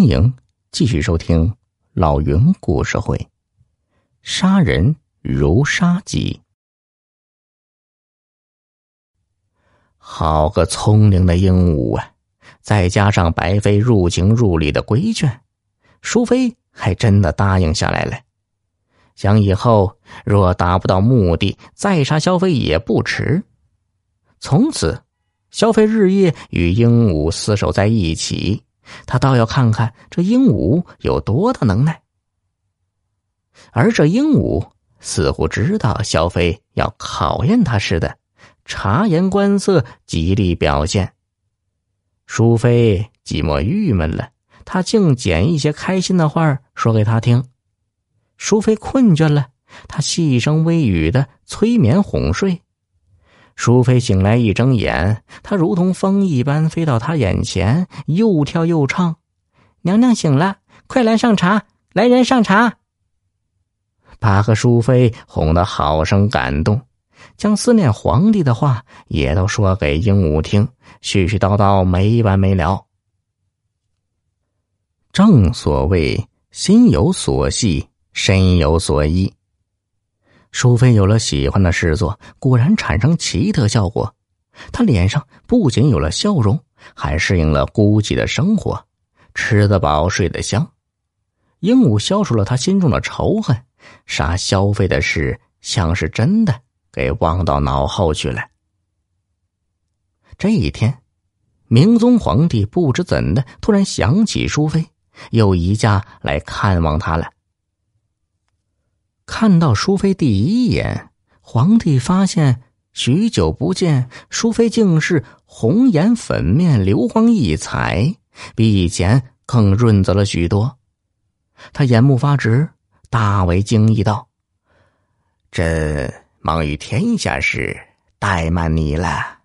欢迎继续收听老云故事会，《杀人如杀鸡》。好个聪明的鹦鹉啊！再加上白飞入情入理的规劝，淑妃还真的答应下来了。想以后若达不到目的，再杀萧飞也不迟。从此，萧飞日夜与鹦鹉厮守在一起。他倒要看看这鹦鹉有多大能耐。而这鹦鹉似乎知道萧飞要考验他似的，察言观色，极力表现。淑妃寂寞郁闷了，他竟捡一些开心的话说给他听。淑妃困倦了，他细声微语的催眠哄睡。淑妃醒来一睁眼，他如同风一般飞到他眼前，又跳又唱：“娘娘醒了，快来上茶，来人上茶。”把和淑妃哄得好生感动，将思念皇帝的话也都说给鹦鹉听，絮絮叨叨没完没了。正所谓心有所系，身有所依。淑妃有了喜欢的事做，果然产生奇特效果。她脸上不仅有了笑容，还适应了孤寂的生活，吃得饱，睡得香。鹦鹉消除了他心中的仇恨，杀萧妃的事像是真的，给忘到脑后去了。这一天，明宗皇帝不知怎的，突然想起淑妃，又移驾来看望她了。看到淑妃第一眼，皇帝发现许久不见，淑妃竟是红颜粉面，流光溢彩，比以前更润泽了许多。他眼目发直，大为惊异道：“朕忙于天下事，怠慢你了。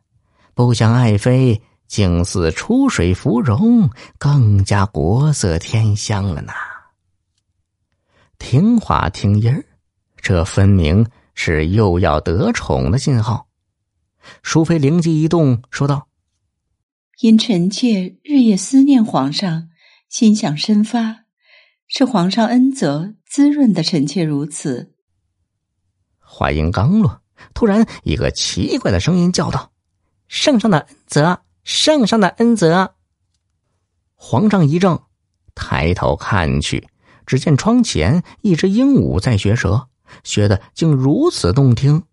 不想爱妃竟似出水芙蓉，更加国色天香了呢。”听话听音儿。这分明是又要得宠的信号。淑妃灵机一动，说道：“因臣妾日夜思念皇上，心想深发，是皇上恩泽滋润的臣妾如此。”话音刚落，突然一个奇怪的声音叫道：“圣上的恩泽，圣上的恩泽！”皇上一怔，抬头看去，只见窗前一只鹦鹉在学舌。学的竟如此动听。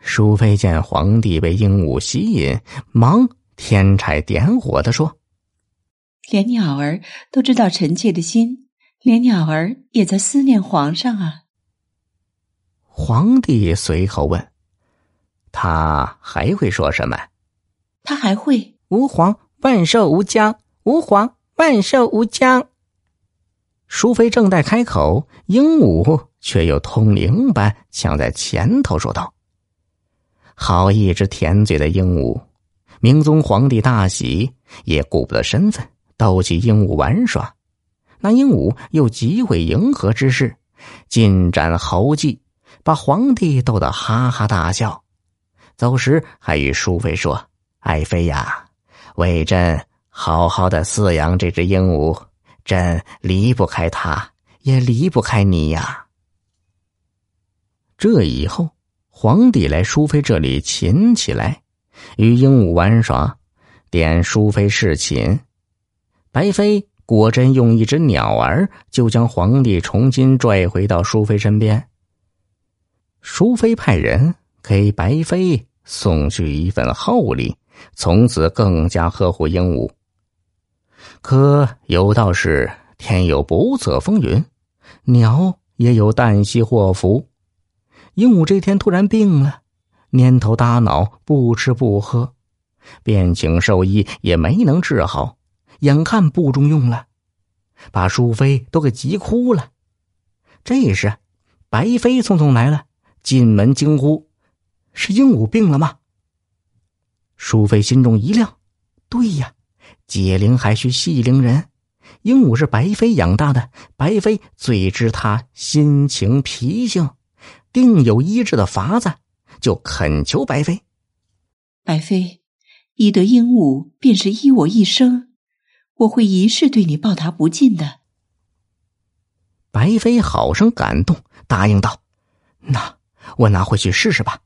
淑妃见皇帝被鹦鹉吸引，忙添柴点火的说：“连鸟儿都知道臣妾的心，连鸟儿也在思念皇上啊。”皇帝随口问：“他还会说什么？”“他还会吾皇万寿无疆，吾皇万寿无疆。”淑妃正待开口，鹦鹉。却又通灵般抢在前头说道：“好一只甜嘴的鹦鹉！”明宗皇帝大喜，也顾不得身份，逗起鹦鹉玩耍。那鹦鹉又极会迎合之势，尽展豪技，把皇帝逗得哈哈大笑。走时还与淑妃说：“爱妃呀，为朕好好的饲养这只鹦鹉，朕离不开它，也离不开你呀。”这以后，皇帝来淑妃这里寝起来，与鹦鹉玩耍，点淑妃侍寝。白妃果真用一只鸟儿，就将皇帝重新拽回到淑妃身边。淑妃派人给白妃送去一份厚礼，从此更加呵护鹦鹉。可有道是天有不测风云，鸟也有旦夕祸福。鹦鹉这天突然病了，蔫头耷脑，不吃不喝，便请兽医也没能治好，眼看不中用了，把淑妃都给急哭了。这时，白妃匆匆来了，进门惊呼：“是鹦鹉病了吗？”淑妃心中一亮，对呀，解铃还需系铃人，鹦鹉是白妃养大的，白妃最知他心情脾性。定有医治的法子，就恳求白妃。白妃，医得鹦鹉便是医我一生。我会一世对你报答不尽的。白飞好生感动，答应道：“那我拿回去试试吧。”